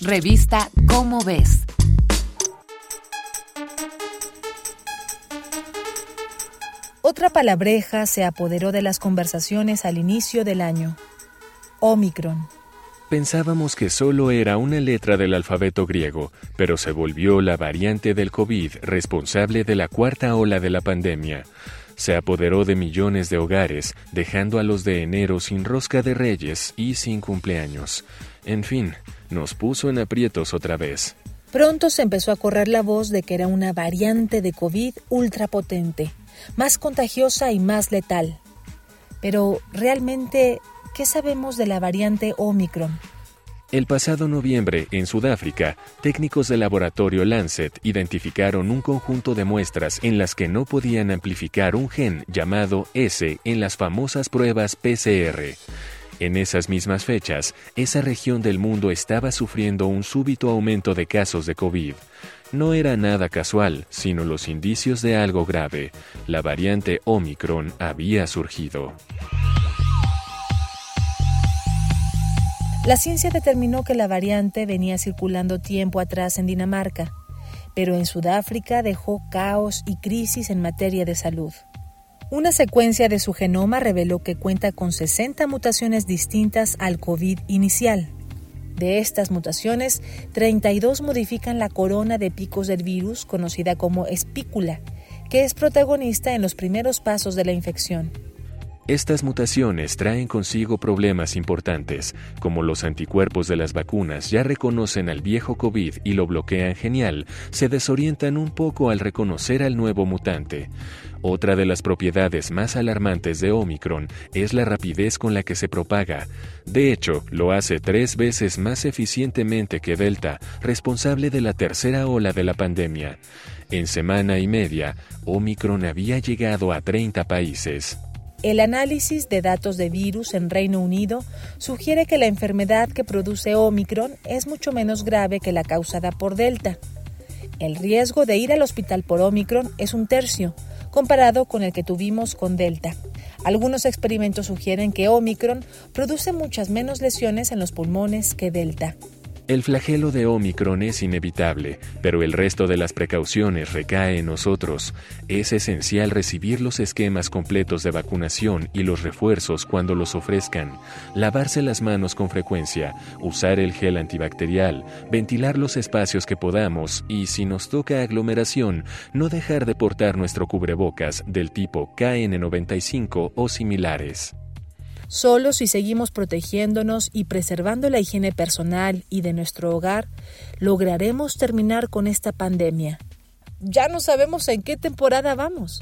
Revista Cómo ves. Otra palabreja se apoderó de las conversaciones al inicio del año. Omicron. Pensábamos que solo era una letra del alfabeto griego, pero se volvió la variante del COVID responsable de la cuarta ola de la pandemia. Se apoderó de millones de hogares, dejando a los de enero sin rosca de reyes y sin cumpleaños. En fin, nos puso en aprietos otra vez. Pronto se empezó a correr la voz de que era una variante de COVID ultrapotente, más contagiosa y más letal. Pero, ¿realmente qué sabemos de la variante Omicron? El pasado noviembre, en Sudáfrica, técnicos del laboratorio Lancet identificaron un conjunto de muestras en las que no podían amplificar un gen llamado S en las famosas pruebas PCR. En esas mismas fechas, esa región del mundo estaba sufriendo un súbito aumento de casos de COVID. No era nada casual, sino los indicios de algo grave. La variante Omicron había surgido. La ciencia determinó que la variante venía circulando tiempo atrás en Dinamarca, pero en Sudáfrica dejó caos y crisis en materia de salud. Una secuencia de su genoma reveló que cuenta con 60 mutaciones distintas al COVID inicial. De estas mutaciones, 32 modifican la corona de picos del virus conocida como espícula, que es protagonista en los primeros pasos de la infección. Estas mutaciones traen consigo problemas importantes, como los anticuerpos de las vacunas ya reconocen al viejo COVID y lo bloquean genial, se desorientan un poco al reconocer al nuevo mutante. Otra de las propiedades más alarmantes de Omicron es la rapidez con la que se propaga. De hecho, lo hace tres veces más eficientemente que Delta, responsable de la tercera ola de la pandemia. En semana y media, Omicron había llegado a 30 países. El análisis de datos de virus en Reino Unido sugiere que la enfermedad que produce Omicron es mucho menos grave que la causada por Delta. El riesgo de ir al hospital por Omicron es un tercio, comparado con el que tuvimos con Delta. Algunos experimentos sugieren que Omicron produce muchas menos lesiones en los pulmones que Delta. El flagelo de Omicron es inevitable, pero el resto de las precauciones recae en nosotros. Es esencial recibir los esquemas completos de vacunación y los refuerzos cuando los ofrezcan, lavarse las manos con frecuencia, usar el gel antibacterial, ventilar los espacios que podamos y, si nos toca aglomeración, no dejar de portar nuestro cubrebocas del tipo KN95 o similares. Solo si seguimos protegiéndonos y preservando la higiene personal y de nuestro hogar, lograremos terminar con esta pandemia. Ya no sabemos en qué temporada vamos.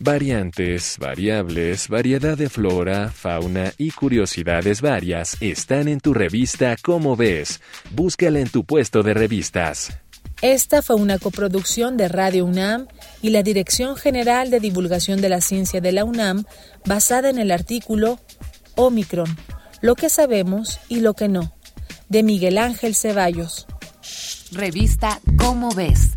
Variantes, variables, variedad de flora, fauna y curiosidades varias están en tu revista Cómo ves. Búscala en tu puesto de revistas. Esta fue una coproducción de Radio UNAM y la Dirección General de Divulgación de la Ciencia de la UNAM, basada en el artículo Omicron, lo que sabemos y lo que no, de Miguel Ángel Ceballos. Revista Cómo ves.